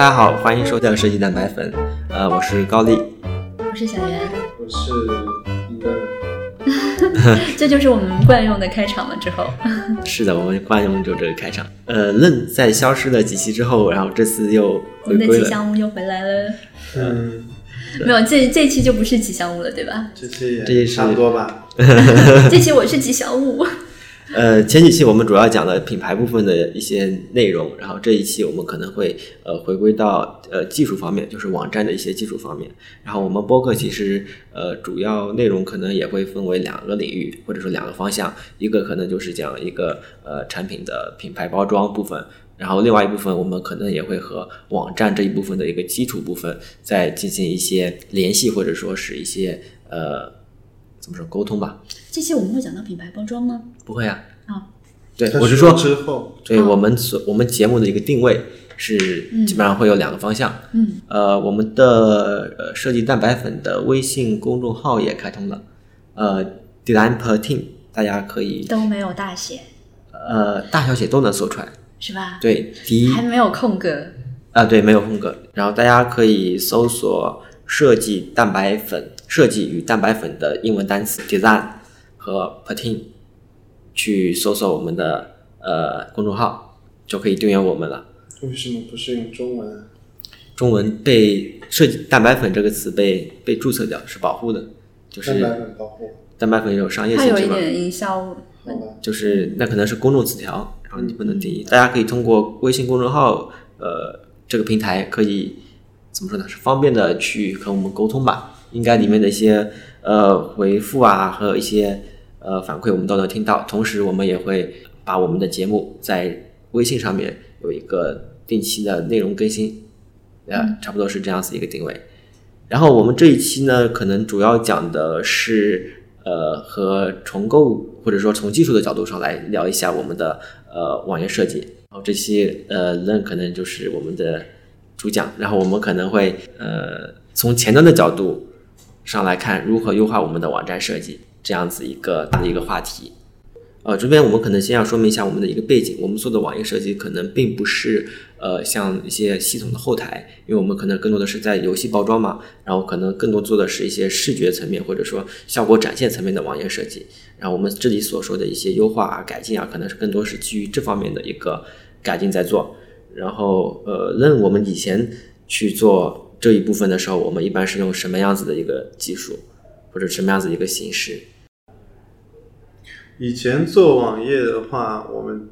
大家好，欢迎收听设计蛋白粉，呃，我是高丽，我是小袁，我是一个，这就是我们惯用的开场了。之后，是的，我们惯用就这个开场。呃，愣在消失了几期之后，然后这次又我们的回归了。吉祥物又回来了。嗯，没有，这这期就不是吉祥物了，对吧？这期也这期差不多吧。这期我是吉祥物。呃，前几期我们主要讲了品牌部分的一些内容，然后这一期我们可能会呃回归到呃技术方面，就是网站的一些技术方面。然后我们播客其实呃主要内容可能也会分为两个领域，或者说两个方向，一个可能就是讲一个呃产品的品牌包装部分。然后另外一部分，我们可能也会和网站这一部分的一个基础部分再进行一些联系，或者说是一些呃怎么说沟通吧？这些我们会讲到品牌包装吗？不会啊，啊，对我是说之后，哦对我们所我们节目的一个定位是基本上会有两个方向。嗯，呃，我们的呃设计蛋白粉的微信公众号也开通了，呃，Design Per Team，大家可以都没有大写，呃大小写都能搜出来。是吧？对，第一还没有空格。啊、对，没有空格。然后大家可以搜索“设计蛋白粉”、“设计与蛋白粉”的英文单词 “design” 和 “protein”，去搜索我们的呃公众号，就可以订阅我们了。为什么不是用中文啊？中文被“设计蛋白粉”这个词被被注册掉，是保护的，就是蛋白粉保护，蛋白粉有商业性质嘛，有一点营销。就是那可能是公众词条，然后你不能定义。大家可以通过微信公众号，呃，这个平台可以怎么说呢？是方便的去和我们沟通吧。应该里面的一些呃回复啊和一些呃反馈，我们都能听到。同时，我们也会把我们的节目在微信上面有一个定期的内容更新，呃，差不多是这样子一个定位。然后我们这一期呢，可能主要讲的是呃和重构或者说从技术的角度上来聊一下我们的呃网页设计。然后这期呃 Len 可能就是我们的主讲，然后我们可能会呃从前端的角度上来看如何优化我们的网站设计，这样子一个大的一个话题。呃，这边我们可能先要说明一下我们的一个背景。我们做的网页设计可能并不是呃像一些系统的后台，因为我们可能更多的是在游戏包装嘛，然后可能更多做的是一些视觉层面或者说效果展现层面的网页设计。然后我们这里所说的一些优化啊、改进啊，可能是更多是基于这方面的一个改进在做。然后呃，那我们以前去做这一部分的时候，我们一般是用什么样子的一个技术，或者什么样子的一个形式？以前做网页的话，我们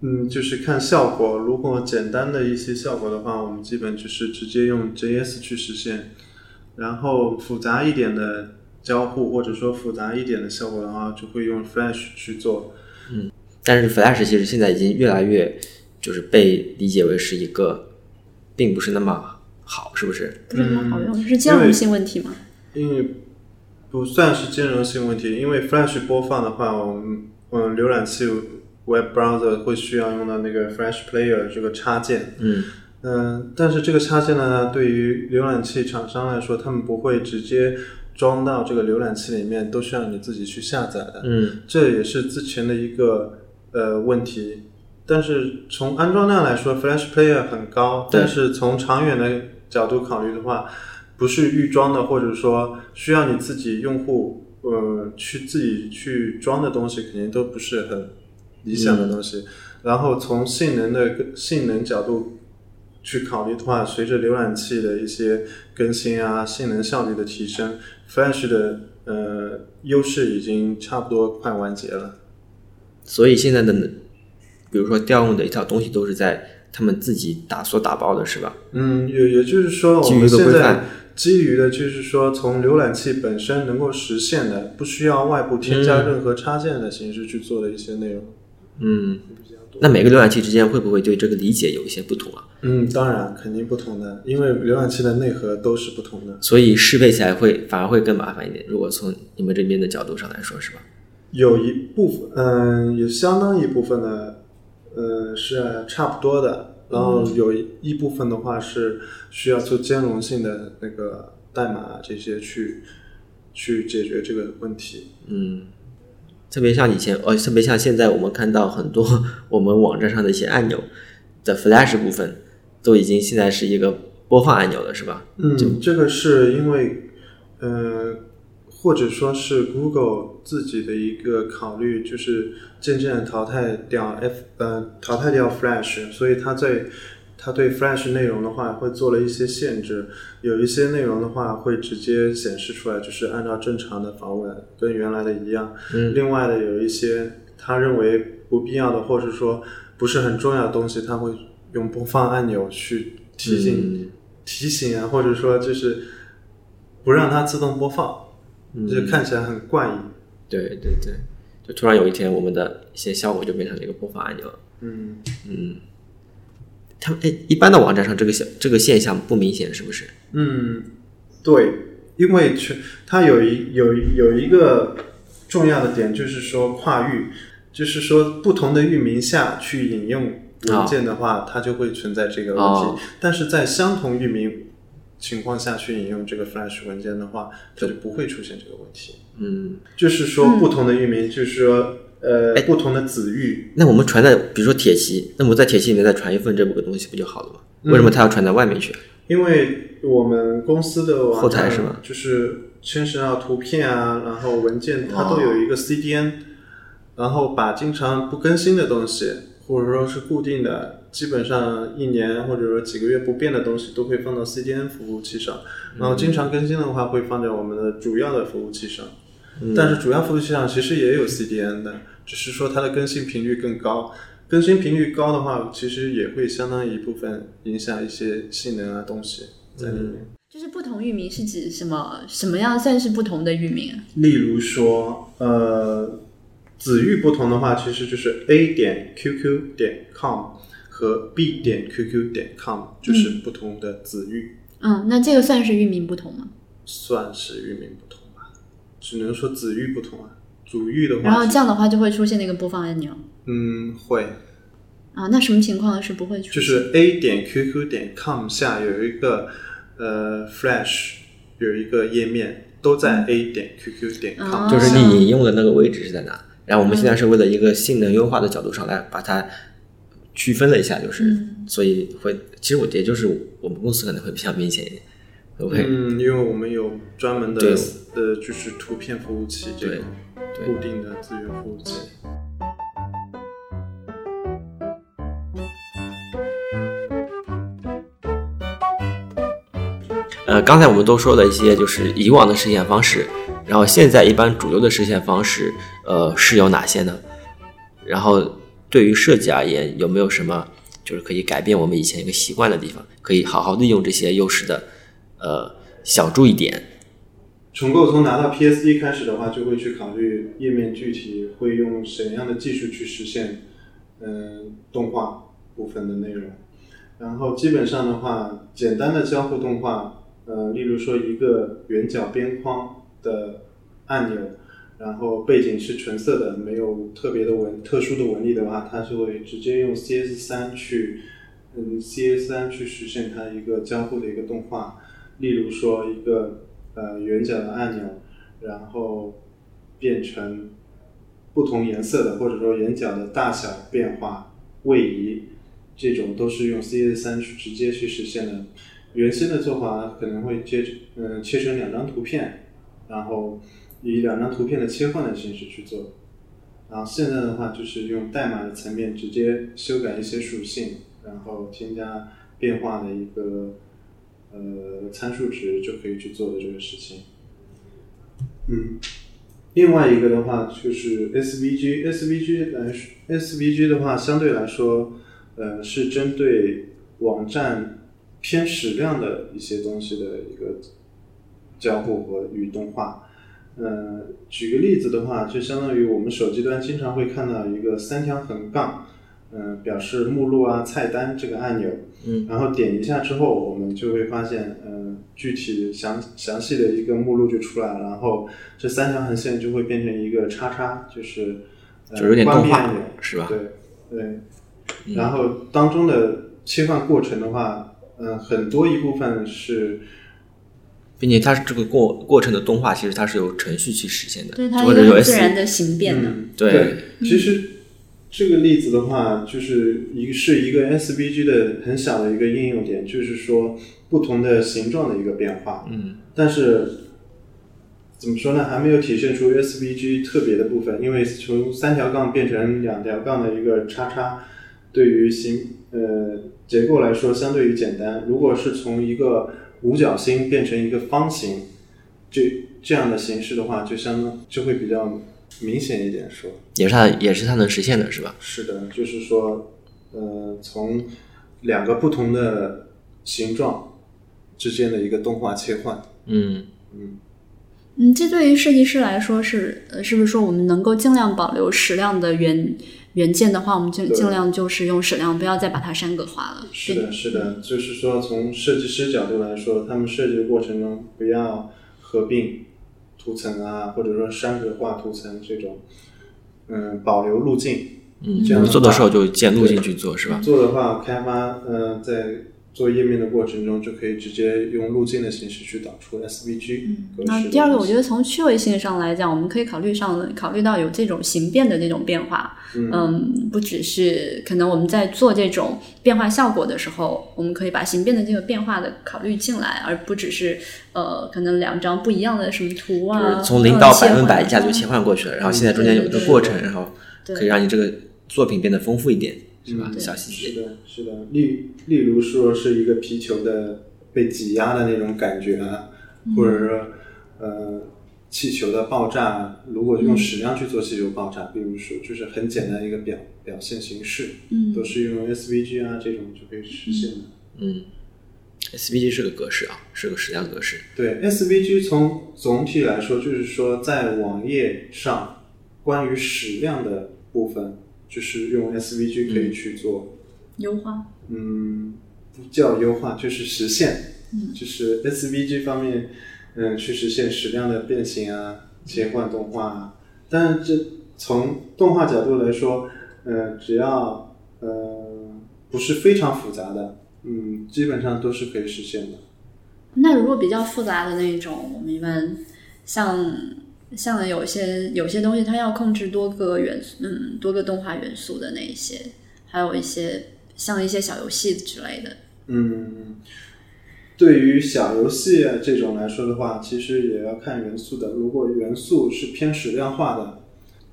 嗯就是看效果。如果简单的一些效果的话，我们基本就是直接用 JS 去实现。然后复杂一点的交互或者说复杂一点的效果的话，就会用 Flash 去做。嗯但是 Flash 其实现在已经越来越就是被理解为是一个并不是那么好，是不是？不是那么好用，就是兼容性问题吗。因为不算是兼容性问题，因为 Flash 播放的话，我们嗯浏览器 Web Browser 会需要用到那个 Flash Player 这个插件。嗯嗯，但是这个插件呢，对于浏览器厂商来说，他们不会直接装到这个浏览器里面，都需要你自己去下载的。嗯这也是之前的一个呃问题。但是从安装量来说，Flash Player 很高，但是从长远的角度考虑的话，不是预装的，或者说需要你自己用户呃去自己去装的东西，肯定都不是很理想的东西。然后从性能的性能角度去考虑的话，随着浏览器的一些更新啊，性能效率的提升，Flash 的呃优势已经差不多快完结了。所以现在的比如说调用的一套东西都是在他们自己打所打包的，是吧？嗯，也也就是说，我们现在基于的就是说，从浏览器本身能够实现的，不需要外部添加嗯任何插件的形式去做的一些内容。嗯，那每个浏览器之间会不会对这个理解有一些不同啊？嗯，当然肯定不同的，因为浏览器的内核都是不同的。所以适配起来会反而会更麻烦一点。如果从你们这边的角度上来说，是吧？有一部分，嗯，有相当一部分的，呃，是差不多的。然后有一一部分的话是需要做兼容性的那个代码这些去去解决这个问题。嗯，特别像以前，呃，特别像现在我们看到很多我们网站上的一些按钮的 Flash 部分，都已经现在是一个播放按钮了，是吧？嗯，这个是因为，呃，或者说是 Google 自己的一个考虑，就是渐渐淘汰掉 F 呃淘汰掉 Flash，所以它在它对 Flash 内容的话会做了一些限制，有一些内容的话会直接显示出来，就是按照正常的访问跟原来的一样。嗯另外的有一些他认为不必要的，或者说不是很重要的东西，他会用播放按钮去提醒、嗯提醒啊，或者说就是不让它自动播放，嗯就是看起来很怪异。对对对，就突然有一天，我们的一些效果就变成了一个播放按钮了。嗯，他们哎，一般的网站上这个现这个现象不明显，是不是？嗯，对，因为全它有一有有一个重要的点，就是说跨域，就是说不同的域名下去引用文件的话，它就会存在这个问题。哦但是在相同域名情况下去引用这个 Flash 文件的话，它就不会出现这个问题。嗯，就是说不同的域名，就是说呃哎。不同的子域，那我们传在比如说铁骑，那么在铁骑里面再传一份这么个东西不就好了吗？嗯。为什么它要传到外面去？因为我们公司的网站后台是吗？就是牵涉到图片啊，然后文件，它都有一个 CDN，、然后把经常不更新的东西，或者说是固定的，基本上一年或者说几个月不变的东西，都会放到 CDN 服务器上。然后经常更新的话，会放在我们的主要的服务器上。但是主要服务器上其实也有 CDN 的，只是说它的更新频率更高。更新频率高的话，其实也会相当一部分影响一些性能啊东西在里面。就是不同域名是指什么？什么样算是不同的域名啊？例如说，呃，子域不同的话，其实就是 A 点 QQ 点 com 和 B 点 QQ 点 com 就是不同的子域，嗯，那这个算是域名不同吗？算是域名不同吧，只能说子域不同啊。主域的话，然后这样的话就会出现那个播放按钮嗯会，啊。那什么情况是不会出现？就是 A 点 QQ 点 com 下有一个呃 Flash 有一个页面，都在 A 点 QQ 点 com，、哦就是你引用的那个位置是在哪？然后我们现在是为了一个性能优化的角度上来把它区分了一下，就是、嗯所以会，其实我也就是我们公司可能会比较明显一点，会不会？嗯，因为我们有专门的对呃，就是图片服务器这对种对固定的资源服务器。呃，刚才我们都说了一些就是以往的实现方式，然后现在一般主流的实现方式，呃，是有哪些呢？然后对于设计而言，有没有什么就是可以改变我们以前一个习惯的地方，可以好好利用这些优势的呃小注意点？重构从拿到 PSD 开始的话，就会去考虑页面具体会用什么样的技术去实现，嗯、动画部分的内容。然后基本上的话，简单的交互动画，呃，例如说一个圆角边框的按钮，然后背景是纯色的，没有特别的纹特殊的纹理的话，它就会直接用 CS 三去，嗯，CS 三去实现它一个交互的一个动画。例如说一个呃圆角的按钮，然后变成不同颜色的，或者说眼角的大小变化、位移，这种都是用 CS 三去直接去实现的。原先的做法可能会切嗯、切成两张图片，然后以两张图片的切换的形式去做。然后现在的话，就是用代码的层面直接修改一些属性，然后添加变化的一个呃参数值就可以去做的这个事情。嗯，另外一个的话就是 SVG，SVG 来，SVG 的话相对来说，呃，是针对网站偏矢量的一些东西的一个交互和与动画。呃，举个例子的话，就相当于我们手机端经常会看到一个三条横杠，嗯、表示目录啊、菜单这个按钮，嗯，然后点一下之后，我们就会发现，呃，具体详详细的一个目录就出来了，然后这三条横线就会变成一个叉叉，就是呃就有点动画关闭按钮，是吧？对对，然后当中的切换过程的话，嗯、很多一部分是并且它这个过过程的动画，其实它是由程序去实现的，对它或者有一个很 S 自然的形变的。嗯，对其实这个例子的话，就是一个是一个 SVG 的很小的一个应用点，就是说不同的形状的一个变化。嗯，但是怎么说呢，还没有体现出 SVG 特别的部分，因为从三条杠变成两条杠的一个叉叉，对于形呃结构来说相对于简单。如果是从一个五角星变成一个方形，这这样的形式的话，就相当就会比较明显一点说。也是它也是它能实现的，是吧？是的，就是说，呃，从两个不同的形状之间的一个动画切换。嗯，嗯，这对于设计师来说是，呃，是不是说我们能够尽量保留矢量的原原件的话，我们尽尽量就是用矢量，不要再把它栅格化了。是的，是的，就是说从设计师角度来说，他们设计的过程中不要合并图层啊，或者说栅格化图层这种，嗯，保留路径。嗯，这样做的时候就建路径去做，是吧？做的话，开发，呃，在做页面的过程中，就可以直接用路径的形式去导出 SVG 格式的东西。那第二个，我觉得从趣味性上来讲，我们可以考虑上考虑到有这种形变的这种变化。嗯，不只是可能我们在做这种变化效果的时候，我们可以把形变的这个变化的考虑进来，而不只是呃，可能两张不一样的什么图就啊，是从零到百分百一下就切换过去了，然后现在中间有一个过程，然后可以让你这个作品变得丰富一点，是吧？嗯小细节。是的，是的。例例如说是一个皮球的被挤压的那种感觉啊，或者说呃气球的爆炸，如果用矢量去做气球爆炸，比如说就是很简单一个表表现形式，嗯都是用 SVG 啊这种就可以实现的。嗯，SVG 是个格式啊，是个矢量格式。对 SVG 从总体来说，就是说在网页上关于矢量的部分，就是用 SVG 可以去做。优化。嗯，不叫优化，就是实现，嗯就是 SVG 方面，嗯，去实现矢量的变形啊、切换动画啊。但是这从动画角度来说，嗯，只要呃不是非常复杂的，嗯，基本上都是可以实现的。那如果比较复杂的那种，我们一般像像有些有些东西，它要控制多个元素，嗯，多个动画元素的那一些，还有一些像一些小游戏之类的。嗯，对于小游戏这种来说的话，其实也要看元素的。如果元素是偏矢量化的，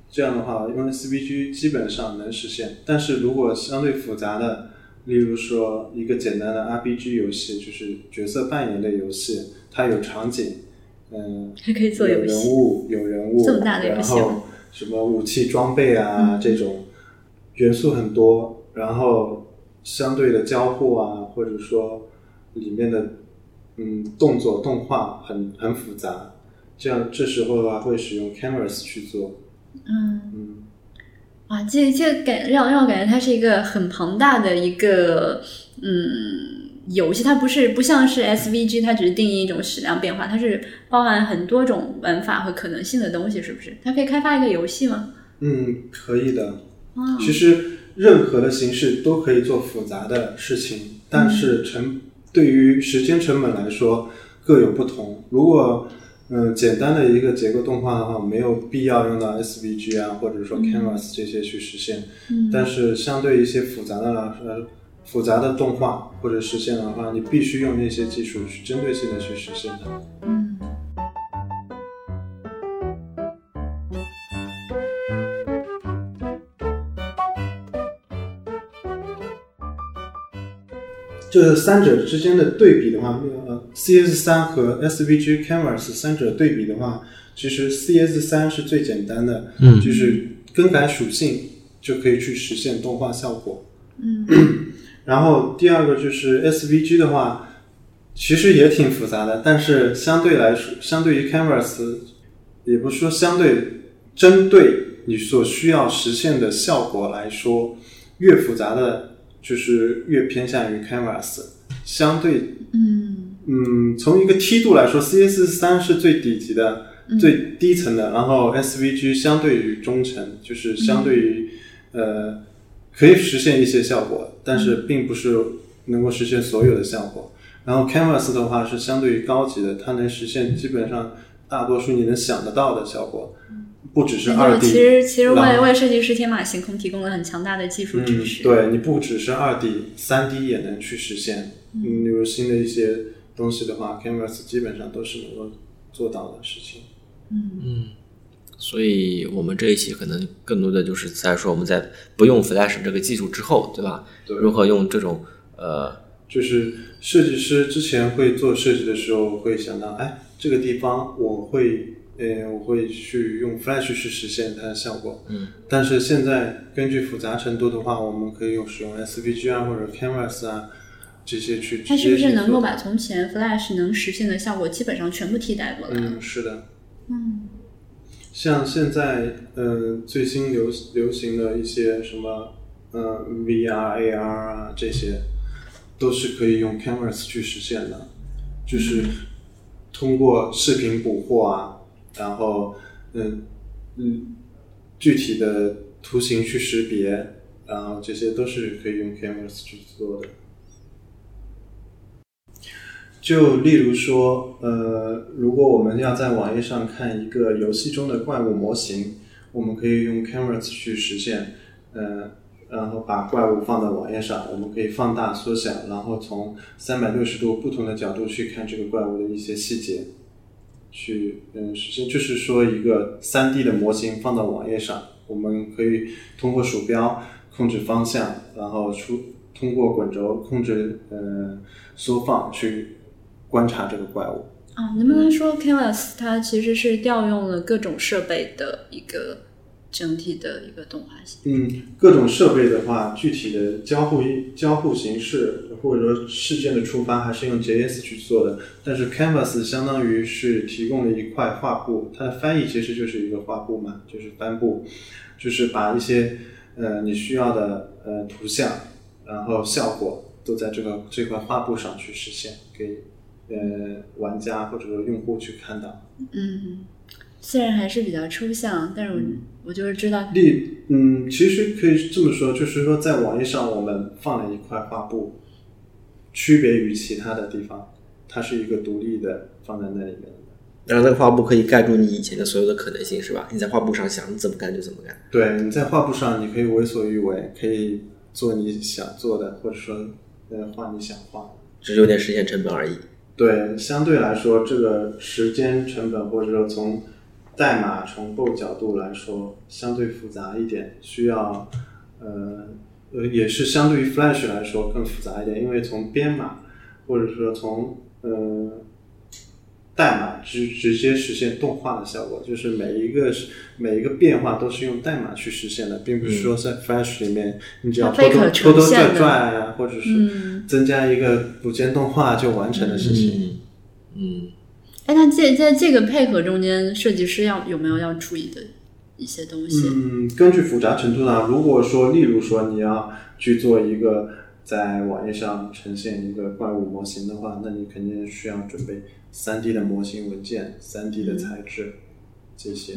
这样的话用 SVG 基本上能实现。但是如果相对复杂的，例如说一个简单的 RPG 游戏，就是角色扮演类游戏，它有场景，嗯、还可以做有人游戏，物，有人物，这么大的游然戏然后什么武器装备啊、这种元素很多，然后相对的交互啊，或者说里面的嗯动作动画很很复杂，这样这时候的话会使用 Canvas 去做，嗯，嗯，哇，这这感让让我感觉它是一个很庞大的一个嗯游戏，它不是不像是 SVG，它只是定义一种矢量变化，它是包含很多种玩法和可能性的东西，是不是？它可以开发一个游戏吗？嗯，可以的。啊，其实任何的形式都可以做复杂的事情，但是成对于时间成本来说各有不同。如果嗯简单的一个结构动画的话，没有必要用到 SVG 啊，或者说 Canvas 这些去实现。嗯但是相对一些复杂的呃复杂的动画或者实现的话，你必须用那些技术去针对性的去实现它。嗯这三者之间的对比的话，呃，CS 三和 SVG Canvas 三者对比的话，其实 CS 三是最简单的，嗯就是更改属性就可以去实现动画效果。嗯 然后第二个就是 SVG 的话，其实也挺复杂的，但是相对来说，相对于 Canvas，也不是说相对，针对你所需要实现的效果来说，越复杂的就是越偏向于 Canvas。相对，嗯。嗯，从一个梯度来说，CS 三是最底级的、最低层的，然后 SVG 相对于中层，就是相对于、呃可以实现一些效果，但是并不是能够实现所有的效果。然后 Canvas 的话是相对于高级的，它能实现基本上大多数你能想得到的效果，不只是就是二 D。其实其实为为设计师天马行空提供了很强大的技术支嗯，持。对你不只是二 D，三 D 也能去实现。嗯，比如新的一些东西的话，Canvas 基本上都是能够做到的事情。所以我们这一期可能更多的就是在说我们在不用 Flash 这个技术之后，对吧？对如何用这种呃就是设计师之前会做设计的时候，会想到，哎，这个地方我会，呃，我会去用 Flash 去实现它的效果。嗯。但是现在根据复杂程度的话，我们可以用使用 SVG 啊或者 Canvas 啊这些去它是不是能够把从前 Flash 能实现的效果基本上全部替代过来？嗯，是的。嗯，像现在呃最新流流行的一些什么呃 VR、AR 啊这些，都是可以用 Canvas 去实现的，就是通过视频捕获啊，然后嗯嗯具体的图形去识别，然后这些都是可以用 Canvas 去做的。就例如说，呃，如果我们要在网页上看一个游戏中的怪物模型，我们可以用 cameras 去实现，呃，然后把怪物放到网页上，我们可以放大、缩小，然后从三百六十度不同的角度去看这个怪物的一些细节，去嗯实现，就是说一个三 D 的模型放到网页上，我们可以通过鼠标控制方向，然后出通过滚轴控制呃缩放去观察这个怪物。啊，能不能说 Canvas 它其实是调用了各种设备的一个整体的一个动画？嗯，各种设备的话，具体的交互交互形式或者说事件的触发还是用 JS 去做的。但是 Canvas 相当于是提供了一块画布，它的翻译其实就是一个画布嘛，就是帆布，就是把一些呃你需要的呃图像，然后效果都在这个这块画布上去实现，给呃玩家或者说用户去看到。嗯，虽然还是比较抽象，但是我、我就是知道，例，嗯，其实可以这么说，就是说在网页上我们放了一块画布，区别于其他的地方，它是一个独立的放在那里面的。然后那个画布可以盖住你以前的所有的可能性，是吧？你在画布上想怎么干就怎么干。对，你在画布上你可以为所欲为，可以做你想做的，或者说呃画你想画的。只是有点实现成本而已。对，相对来说，这个时间成本或者说从代码重构角度来说，相对复杂一点，需要呃呃也是相对于 Flash 来说更复杂一点，因为从编码或者说从呃代码直直接实现动画的效果，就是每一个是每一个变化都是用代码去实现的，并不是说在 Flash 里面你只要拖拖它非可拖拖拽呈现的。拽啊，或者是嗯。增加一个组件动画就完成的事情。嗯。嗯，哎，那这在这个配合中间，设计师要有没有要注意的一些东西？嗯，根据复杂程度呢，如果说，例如说你要去做一个在网页上呈现一个怪物模型的话，那你肯定需要准备 3D 的模型文件、3D 的材质这些。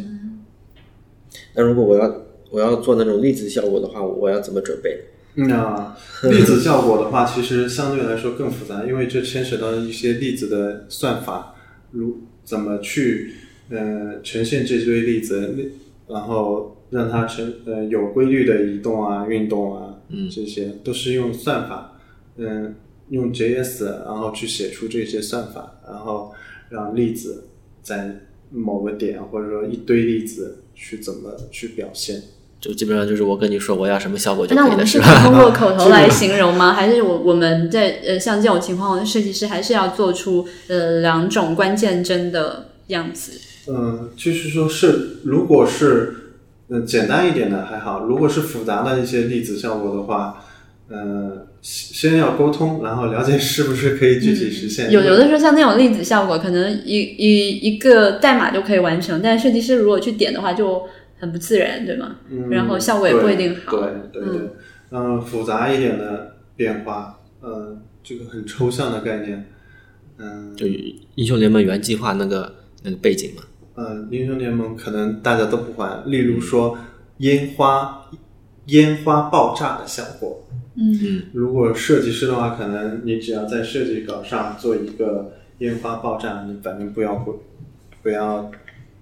那如果我要我要做那种粒子效果的话，我要怎么准备？那粒子效果的话，其实相对来说更复杂，因为这牵扯到一些粒子的算法，如怎么去呃呈现这堆粒子，然后让它成呃有规律的移动啊、运动啊，嗯这些都是用算法，嗯、用 JS 然后去写出这些算法，然后让粒子在某个点或者说一堆粒子去怎么去表现。就基本上就是我跟你说我要什么效果就可以了，那我们是通过口头来 形容吗？还是我我们在呃像这种情况，设计师还是要做出呃两种关键帧的样子？嗯，就是说是，如果是嗯简单一点的还好，如果是复杂的一些粒子效果的话，呃，先先要沟通，然后了解是不是可以具体实现。有有的时候像那种粒子效果，可能一一一个代码就可以完成，但设计师如果去点的话，就很不自然，对吗？嗯然后效果也不一定好。对对对对，嗯，复杂一点的变化，嗯，这个很抽象的概念，嗯就英雄联盟原计划那个那个背景嘛。嗯，英雄联盟可能大家都不玩，例如说烟花烟花爆炸的效果，嗯如果设计师的话，可能你只要在设计稿上做一个烟花爆炸，你反正不要会不要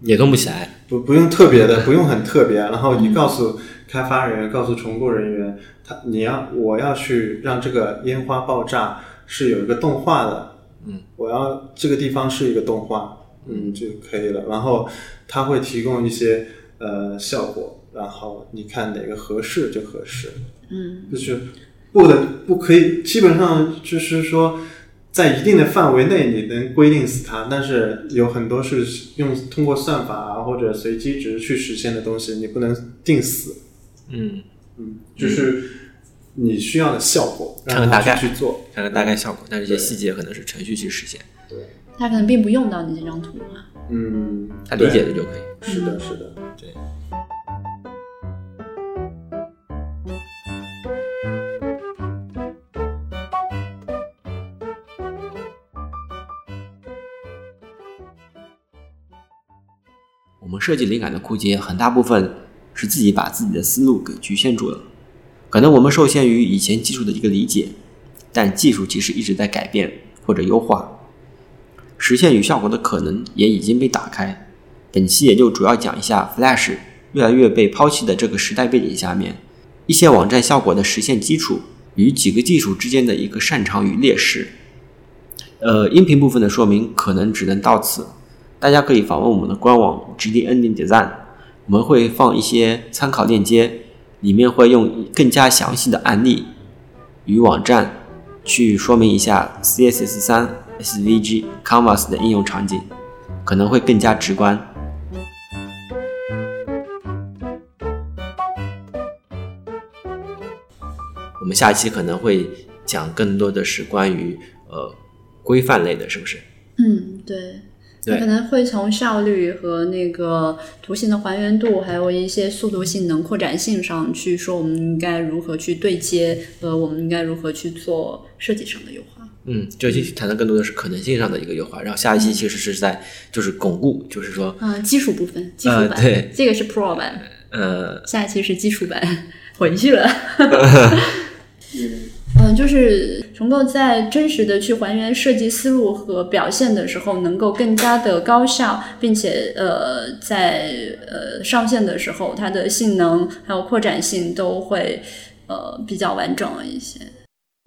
也动不起来。不不用特别的，不用很特别。然后你告诉开发人员，告诉重构人员，他你要我要去让这个烟花爆炸是有一个动画的，嗯，我要这个地方是一个动画，嗯就可以了。然后他会提供一些呃效果，然后你看哪个合适就合适，嗯就是不的不可以，基本上就是说。在一定的范围内，你能规定死它，但是有很多是用通过算法啊或者随机值去实现的东西，你不能定死。嗯，嗯，就是你需要的效果，让它看大概去去做。看看大概效果，但是这些细节可能是程序去实现，对，他可能并不用到你这张图啊。嗯，他理解的就可以。是的，是的，对。我们设计灵感的枯竭，很大部分是自己把自己的思路给局限住了。可能我们受限于以前技术的一个理解，但技术其实一直在改变或者优化，实现与效果的可能也已经被打开。本期也就主要讲一下 Flash 越来越被抛弃的这个时代背景下面，一些网站效果的实现基础与几个技术之间的一个擅长与劣势。呃，音频部分的说明可能只能到此，大家可以访问我们的官网 GD Ending Design，我们会放一些参考链接，里面会用更加详细的案例与网站去说明一下 CSS 三 SVG Canvas 的应用场景，可能会更加直观。我们下一期可能会讲更多的是关于呃规范类的，是不是？嗯，对。对。它可能会从效率和那个图形的还原度，还有一些速度性能、扩展性上去说，我们应该如何去对接，和我们应该如何去做设计上的优化。嗯，这期谈的更多的是可能性上的一个优化，然后下一期其实是在就是巩固，就是说嗯，基础部分，基础版，呃对。这个是 Pro 版，呃。下一期是基础版，回去了。嗯，就是重构在真实的去还原设计思路和表现的时候，能够更加的高效，并且呃，在呃上线的时候，它的性能还有扩展性都会呃比较完整一些。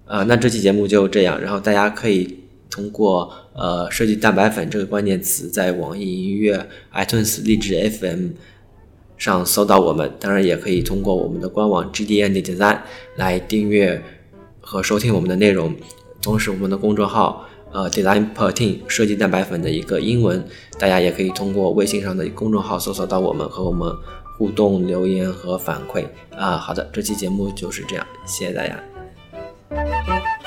呃，那这期节目就这样，然后大家可以通过呃设计蛋白粉这个关键词，在网易音乐、iTunes、荔枝 FM 上搜到我们，当然也可以通过我们的官网 GDN Design 来订阅和收听我们的内容。同时，我们的公众号呃 Design Protein 设计蛋白粉的一个英文，大家也可以通过微信上的公众号搜索到我们，和我们互动留言和反馈啊。好的，这期节目就是这样，谢谢大家。